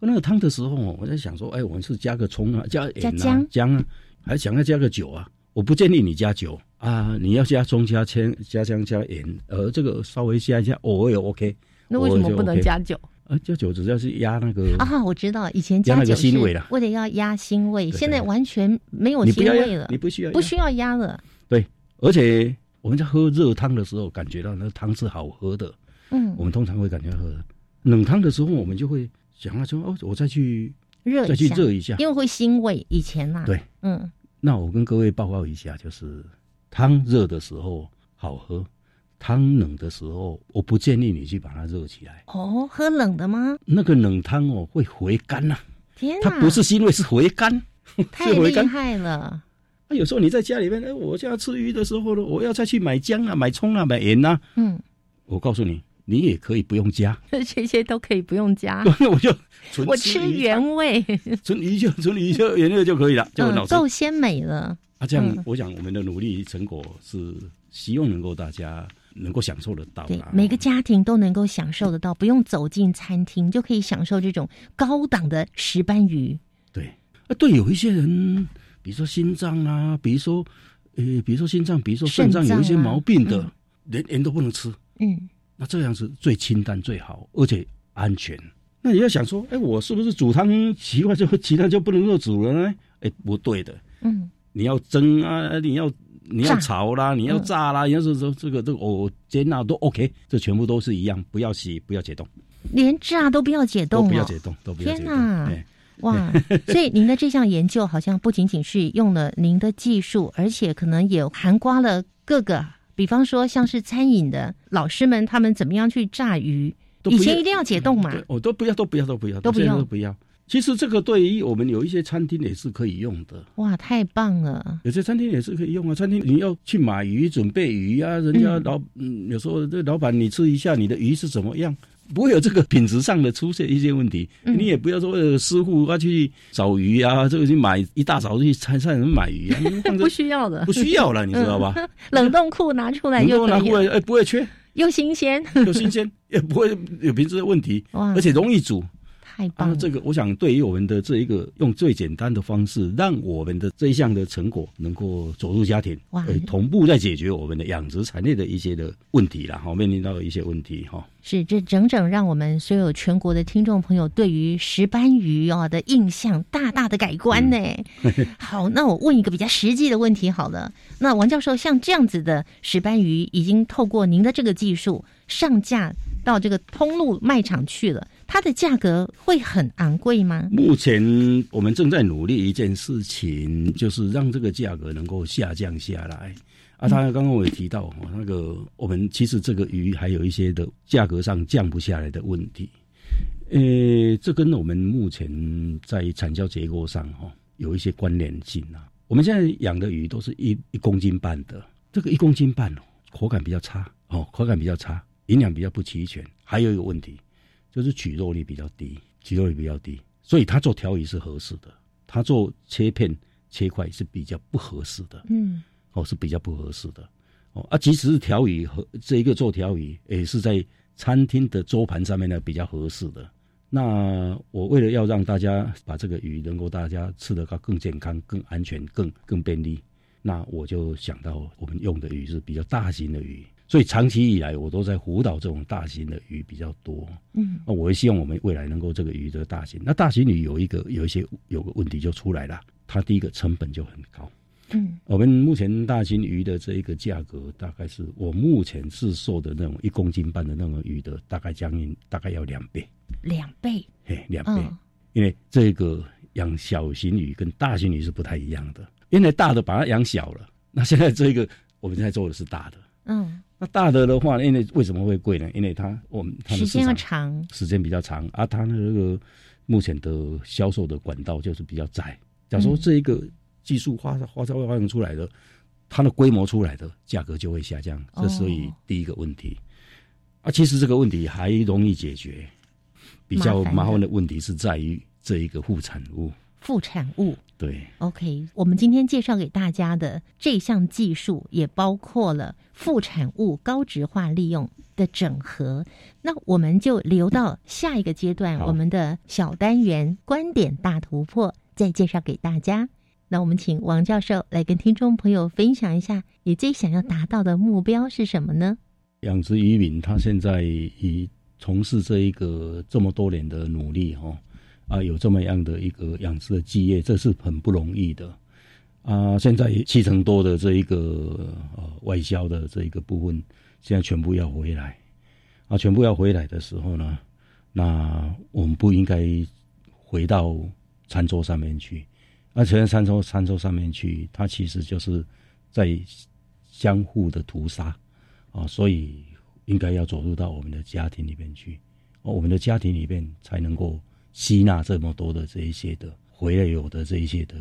喝那个汤的时候哦，我在想说，哎，我们是加个葱啊，加盐啊，加姜姜啊，还想要加个酒啊。我不建议你加酒啊，你要加葱、加姜、加姜、加盐，呃，这个稍微加一下，偶尔也 OK。那为什么不能加酒？啊，加酒主要是压那个啊，我知道，以前加那个加酒是腥味啦为了要压腥味，现在完全没有腥味了，你不需要不需要压了。对，而且我们在喝热汤的时候，感觉到那个汤是好喝的。嗯我们通常会感觉喝冷汤的时候，我们就会想要说哦，我再去热一再去热一下。因为会腥味。以前呐，对，嗯，那我跟各位报告一下，就是汤热的时候好喝，汤冷的时候，我不建议你去把它热起来。哦，喝冷的吗？那个冷汤哦会回甘呐、天哪，它不是腥味，[LAUGHS] [LAUGHS] 是回甘，太厉。害了。那有时候你在家里面，哎，我现在吃鱼的时候呢，我要再去买姜啊、买葱啊、买盐啊。嗯，我告诉你，你也可以不用加，这些都可以不用加，[LAUGHS] 我就纯我吃原味，纯鱼就纯鱼就原味就可以了，就很好嗯，吃。够鲜美了。啊，这样嗯我想我们的努力成果是希望能够大家能够享受得到啦。，对每个家庭都能够享受得到，不用走进餐厅就可以享受这种高档的石斑鱼。对，啊，对，有一些人，比如说心脏啊，比如说，呃，比如说心脏，比如说肾脏有一些啊毛病的，嗯连盐都不能吃，嗯，那这样是最清淡最好，而且安全。那你要想说，哎，我是不是煮汤奇怪就其他就不能够煮了呢？哎，不对的，嗯，你要蒸啊，你要你要炒啦，你要炸啦，你要是说这个这个哦煎啊都 OK，这全部都是一样，不要洗，不要解冻，连炸都不要解冻、哦，都不要解冻，都不要解冻。天哪哎！哇，[LAUGHS] 所以您的这项研究好像不仅仅是用了您的技术，而且可能也涵盖了各个，比方说像是餐饮的老师们，他们怎么样去炸鱼，都不要以前一定要解冻嘛，对，我都不要，都不要，都不要，都不要。其实这个对于我们有一些餐厅也是可以用的，哇，太棒了！有些餐厅也是可以用啊。餐厅你要去买鱼、准备鱼啊，人家老嗯有时候这老板你吃一下你的鱼是怎么样，不会有这个品质上的出现一些问题。嗯你也不要说呃师傅要去找鱼啊，这个去买一大早就去菜市场买鱼啊，[LAUGHS] 不需要的，不需要了，你知道吧？嗯冷冻库拿出来能就可以了，够拿过来，哎，不会缺，又新鲜，又新鲜，也不会有品质的问题，而且容易煮。啊，太棒了！这个我想对于我们的这一个用最简单的方式，让我们的这一项的成果能够走入家庭，哇呃，同步在解决我们的养殖产业的一些的问题啦，哈，面临到的一些问题哈。是这整整让我们所有全国的听众朋友对于石斑鱼哦的印象大大的改观呢。[LAUGHS] 好，那我问一个比较实际的问题好了。那王教授，像这样子的石斑鱼，已经透过您的这个技术上架到这个通路卖场去了，它的价格会很昂贵吗？目前我们正在努力一件事情，就是让这个价格能够下降下来。啊，他刚刚我也提到哈，那个我们其实这个鱼还有一些的价格上降不下来的问题。呃，这跟我们目前在产销结构上哈有一些关联性啊。我们现在养的鱼都是一一公斤半的，这个一公斤半哦，口感比较差哦，口感比较差，营养比较不齐全。还有一个问题就是取肉率比较低，取肉率比较低，所以他做调鱼是合适的，他做切片切块是比较不合适的。嗯。哦，是比较不合适的，哦啊，即使是调鱼和这一个做调鱼，也是在餐厅的桌盘上面呢比较合适的。那我为了要让大家把这个鱼能够大家吃得更更健康、更安全、更更便利，那我就想到我们用的鱼是比较大型的鱼，所以长期以来我都在辅导这种大型的鱼比较多。嗯，那我也希望我们未来能够这个鱼的大型。那大型鱼有一个有一些有个问题就出来了，它第一个成本就很高。嗯，我们目前大型鱼的这一个价格，大概是我目前是售的那种一公斤半的那种鱼的，大概将近大概要两倍，两倍，嘿，两倍。因为这个养小型鱼跟大型鱼是不太一样的，因为大的把它养小了，那现在这个我们现在做的是大的，嗯，那大的的话，因为为什么会贵呢？因为它我们时间要长，时间比较长，而它的这个目前的销售的管道就是比较窄。假如说这一个。技术发发发发明出来的，它的规模出来的价格就会下降，这所以第一个问题。啊，其实这个问题还容易解决，比较麻烦的问题是在于这一个副产物。副产物对，OK，我们今天介绍给大家的这项技术也包括了副产物高值化利用的整合。那我们就留到下一个阶段，我们的小单元观点大突破再介绍给大家。那我们请王教授来跟听众朋友分享一下，你最想要达到的目标是什么呢？养殖渔民他现在以从事这一个这么多年的努力，哈啊，有这么样的一个养殖的基业，这是很不容易的啊。现在七成多的这一个呃外销的这一个部分，现在全部要回来啊，全部要回来的时候呢，那我们不应该回到餐桌上面去。那全餐桌餐桌上面去，它其实就是在相互的屠杀啊，所以应该要走入到我们的家庭里面去，我们的家庭里面才能够吸纳这么多的这一些的回来有的这一些的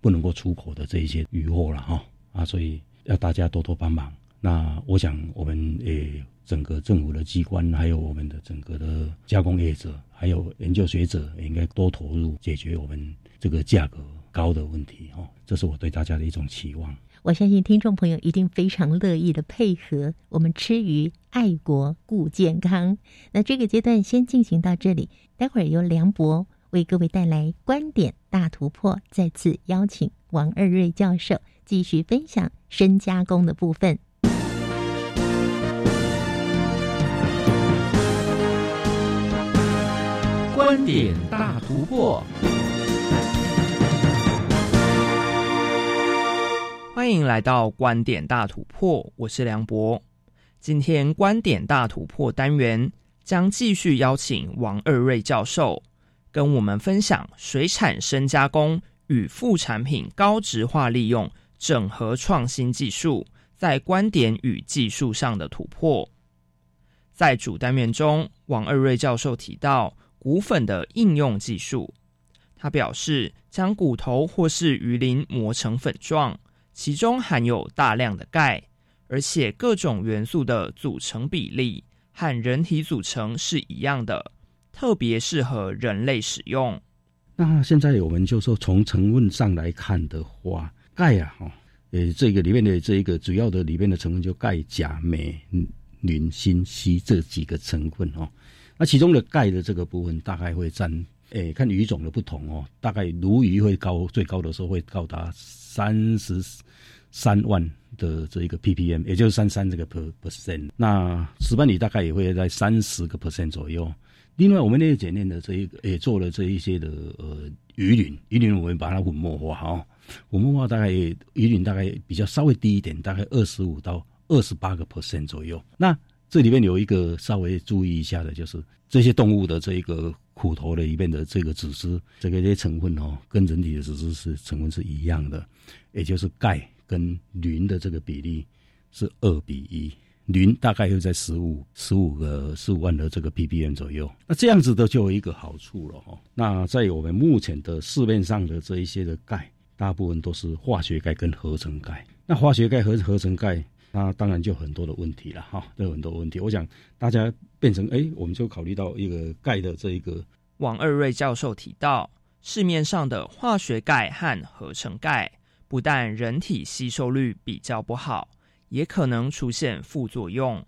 不能够出口的这一些渔获了哈啊，所以要大家多多帮忙。那我想我们诶整个政府的机关，还有我们的整个的加工业者，还有研究学者，应该多投入解决我们这个价格。高的问题哦，这是我对大家的一种期望。我相信听众朋友一定非常乐意的配合我们吃鱼爱国顾健康。那这个阶段先进行到这里，待会儿由梁博为各位带来观点大突破，再次邀请王二瑞教授继续分享深加工的部分。观点大突破。欢迎来到观点大突破，我是梁博。今天观点大突破单元将继续邀请王二瑞教授，跟我们分享水产深加工与副产品高值化利用整合创新技术在观点与技术上的突破。在主单元中，王二瑞教授提到骨粉的应用技术，他表示将骨头或是鱼鳞磨成粉状。其中含有大量的钙，而且各种元素的组成比例和人体组成是一样的，特别适合人类使用。那现在我们就说从成分上来看的话，钙啊，哈，呃，这个里面的这一个主要的里面的成分就钙、钾、镁、磷、锌、硒这几个成分哦。那其中的钙的这个部分大概会占，诶，看鱼种的不同哦，大概鲈鱼会高，最高的时候会高达。三十三万的这一个 ppm，也就是三三这个 per percent，那石斑鱼大概也会在三十个 percent 左右。另外，我们那个检验的这一个也做了这一些的呃鱼鳞，鱼鳞我们把它粉末化哈，粉末化大概鱼鳞大概比较稍微低一点，大概二十五到二十八个 percent 左右。那这里面有一个稍微注意一下的，就是这些动物的这一个苦头的里面的这个脂质，这个些成分哦，跟人体的脂质是成分是一样的，也就是钙跟磷的这个比例是二比一，磷大概又在十五十五个十五万的这个 ppm 左右。那这样子的就有一个好处了哈。那在我们目前的市面上的这一些的钙，大部分都是化学钙跟合成钙。那化学钙和合成钙。那当然就很多的问题了哈，都有很多问题。我想大家变成哎，我们就考虑到一个钙的这一个。王二瑞教授提到，市面上的化学钙和合成钙，不但人体吸收率比较不好，也可能出现副作用。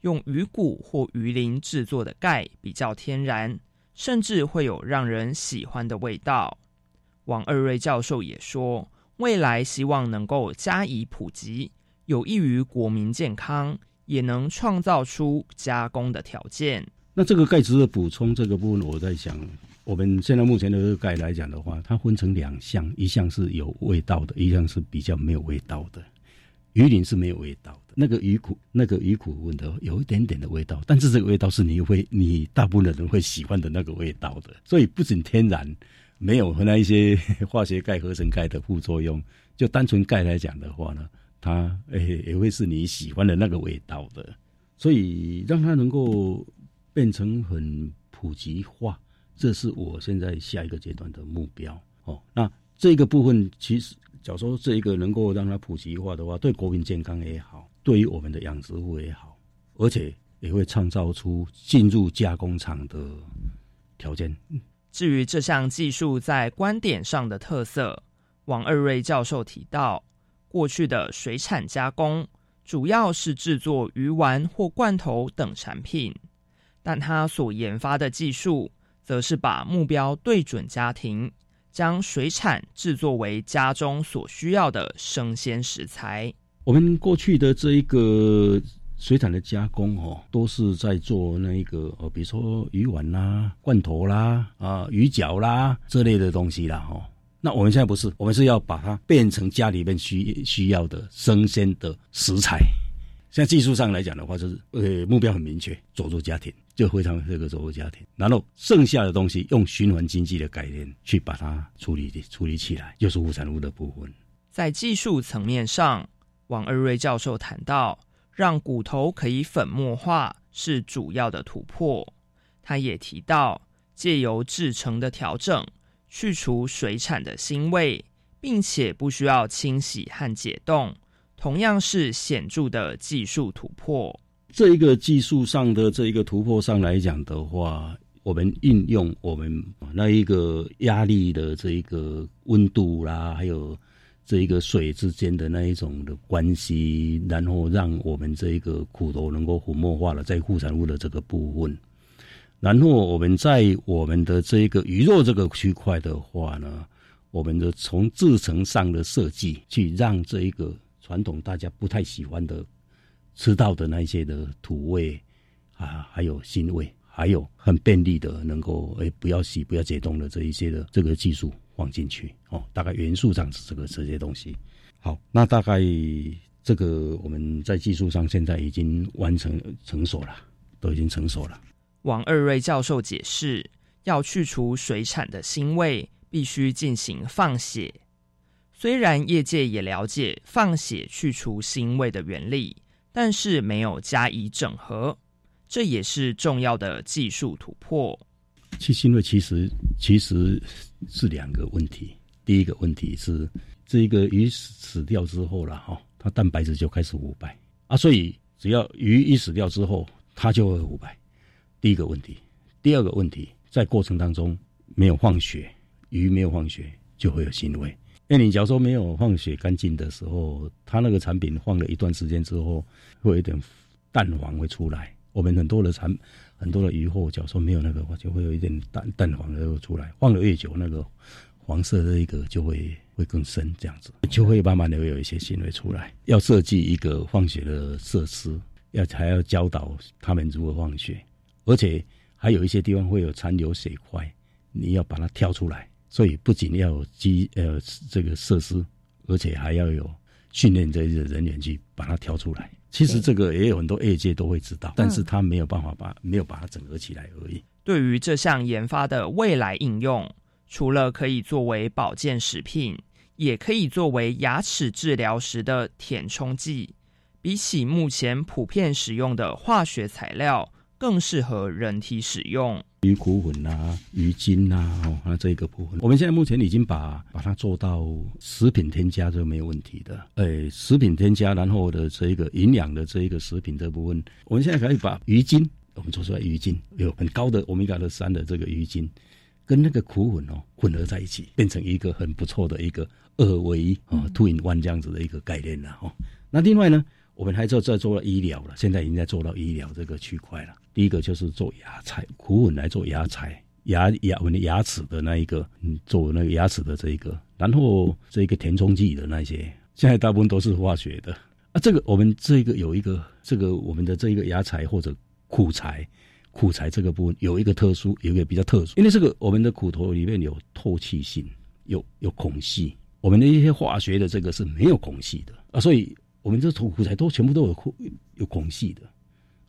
用鱼骨或鱼鳞制作的钙比较天然，甚至会有让人喜欢的味道。王二瑞教授也说，未来希望能够加以普及。有益于国民健康，也能创造出加工的条件。那这个钙质的补充这个部分，我在想，我们现在目前的钙来讲的话，它分成两项，一项是有味道的，一项是比较没有味道的。鱼鳞是没有味道的，那个鱼骨，那个鱼骨问的有一点点的味道，但是这个味道是你会，你大部分的人会喜欢的那个味道的。所以不仅天然，没有和那一些 [LAUGHS] 化学钙合成钙的副作用，就单纯钙来讲的话呢？它诶也会是你喜欢的那个味道的，所以让它能够变成很普及化，这是我现在下一个阶段的目标哦。那这个部分其实，假如说这一个能够让它普及化的话，对国民健康也好，对于我们的养殖户也好，而且也会创造出进入加工厂的条件。至于这项技术在观点上的特色，王二瑞教授提到。过去的水产加工主要是制作鱼丸或罐头等产品，但他所研发的技术则是把目标对准家庭，将水产制作为家中所需要的生鲜食材。我们过去的这一个水产的加工哦，都是在做那一个哦，比如说鱼丸啦、罐头啦、啊鱼饺啦这类的东西啦，哈。那我们现在不是，我们是要把它变成家里面需需要的生鲜的食材。现在技术上来讲的话，就是呃目标很明确，走入家庭就非常这个走入家庭，然后剩下的东西用循环经济的概念去把它处理处理起来，就是物产物的部分。在技术层面上，王二瑞教授谈到，让骨头可以粉末化是主要的突破。他也提到，借由制成的调整。去除水产的腥味，并且不需要清洗和解冻，同样是显著的技术突破。这一个技术上的这一个突破上来讲的话，我们运用我们那一个压力的这一个温度啦，还有这一个水之间的那一种的关系，然后让我们这一个骨头能够粉末化了，在副产物的这个部分。然后我们在我们的这个鱼肉这个区块的话呢，我们的从制成上的设计，去让这一个传统大家不太喜欢的吃到的那些的土味啊，还有腥味，还有很便利的能够诶不要洗不要解冻的这一些的这个技术放进去哦，大概元素上是这个这些东西。好，那大概这个我们在技术上现在已经完成成熟了，都已经成熟了。王二瑞教授解释，要去除水产的腥味，必须进行放血。虽然业界也了解放血去除腥味的原理，但是没有加以整合，这也是重要的技术突破。去腥味其实其实是两个问题。第一个问题是，这个鱼死掉之后了哈，它蛋白质就开始腐败啊，所以只要鱼一死掉之后，它就会腐败。第一个问题，第二个问题，在过程当中没有放血，鱼没有放血就会有腥味。那你假如说没有放血干净的时候，它那个产品放了一段时间之后，会有一点蛋黄会出来。我们很多的产很多的鱼货，假如说没有那个话，就会有一点蛋蛋黄的出来。放的越久，那个黄色的一个就会会更深，这样子就会慢慢的会有一些腥味出来。要设计一个放血的设施，要还要教导他们如何放血。而且还有一些地方会有残留血块，你要把它挑出来。所以不仅要有机呃这个设施，而且还要有训练这些人员去把它挑出来。其实这个也有很多业界都会知道，但是他没有办法把没有把它整合起来而已。对于这项研发的未来应用，除了可以作为保健食品，也可以作为牙齿治疗时的填充剂。比起目前普遍使用的化学材料，更适合人体使用。鱼骨粉啊，鱼精啊，哦，那这个部分，我们现在目前已经把把它做到食品添加就没有问题的。哎，食品添加，然后的这一个营养的这一个食品这部分，我们现在可以把鱼精，我们做出来鱼精有很高的欧米伽的三的这个鱼精，跟那个苦粉哦混合在一起，变成一个很不错的一个二为一啊，two in one 这样子的一个概念了哦。那另外呢？我们还做在做了医疗了，现在已经在做到医疗这个区块了。第一个就是做牙材，苦吻来做牙材，牙牙我们的牙齿的那一个，嗯，做那个牙齿的这一个，然后这一个填充剂的那些，现在大部分都是化学的啊。这个我们这个有一个，这个我们的这一个牙材或者苦材，苦材这个部分有一个特殊，有一个比较特殊，因为这个我们的骨头里面有透气性，有有孔隙，我们的一些化学的这个是没有孔隙的啊，所以。我们这土骨材都全部都有孔有孔隙的，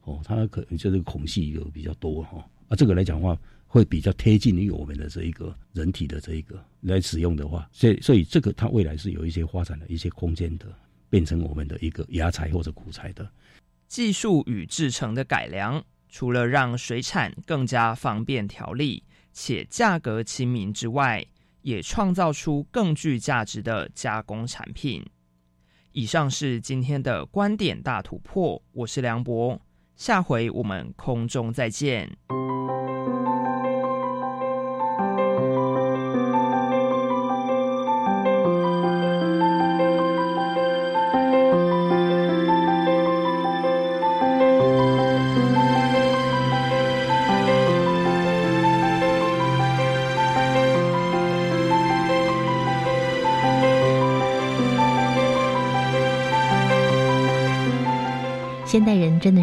哦，它可能就是孔隙有比较多哈，啊，这个来讲的话会比较贴近于我们的这一个人体的这一个来使用的话，所以所以这个它未来是有一些发展的一些空间的，变成我们的一个牙材或者骨材的。技术与制成的改良，除了让水产更加方便调理且价格亲民之外，也创造出更具价值的加工产品。以上是今天的观点大突破，我是梁博，下回我们空中再见。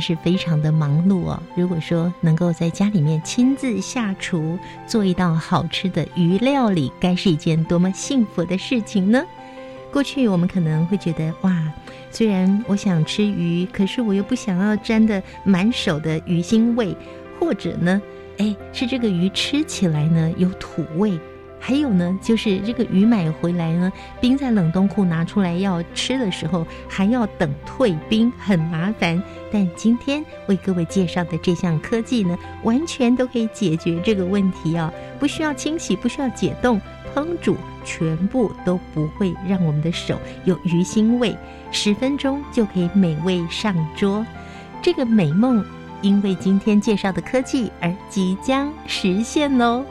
是非常的忙碌哦。如果说能够在家里面亲自下厨做一道好吃的鱼料理，该是一件多么幸福的事情呢？过去我们可能会觉得，哇，虽然我想吃鱼，可是我又不想要沾的满手的鱼腥味，或者呢，哎，是这个鱼吃起来呢有土味。还有呢，就是这个鱼买回来呢，冰在冷冻库拿出来要吃的时候，还要等退冰，很麻烦。但今天为各位介绍的这项科技呢，完全都可以解决这个问题哦，不需要清洗，不需要解冻，烹煮全部都不会让我们的手有鱼腥味，十分钟就可以美味上桌。这个美梦因为今天介绍的科技而即将实现喽。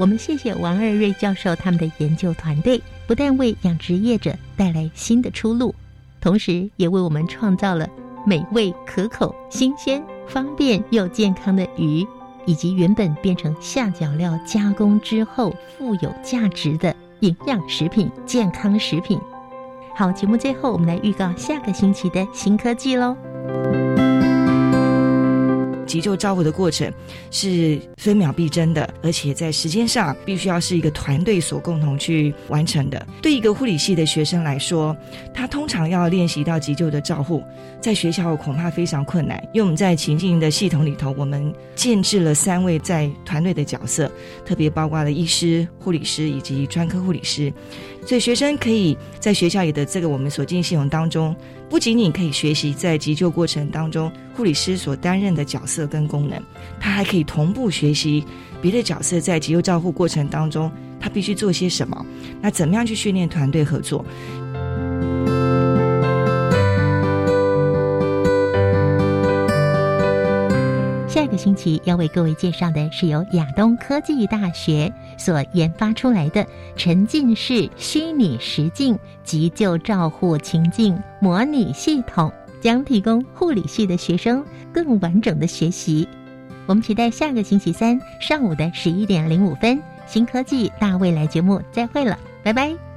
我们谢谢王二瑞教授他们的研究团队，不但为养殖业者带来新的出路，同时也为我们创造了美味可口、新鲜、方便又健康的鱼，以及原本变成下脚料加工之后富有价值的营养食品、健康食品。好，节目最后我们来预告下个星期的新科技喽。急救照护的过程是分秒必争的，而且在时间上必须要是一个团队所共同去完成的。对一个护理系的学生来说，他通常要练习到急救的照护，在学校恐怕非常困难，因为我们在情境的系统里头，我们建制了三位在团队的角色，特别包括了医师、护理师以及专科护理师。所以学生可以在学校里的这个我们所进系统当中，不仅仅可以学习在急救过程当中护理师所担任的角色跟功能，他还可以同步学习别的角色在急救照护过程当中他必须做些什么，那怎么样去训练团队合作。个星期要为各位介绍的是由亚东科技大学所研发出来的沉浸式虚拟实境急救照护情境模拟系统，将提供护理系的学生更完整的学习。我们期待下个星期三上午的十一点零五分，新科技大未来节目再会了，拜拜。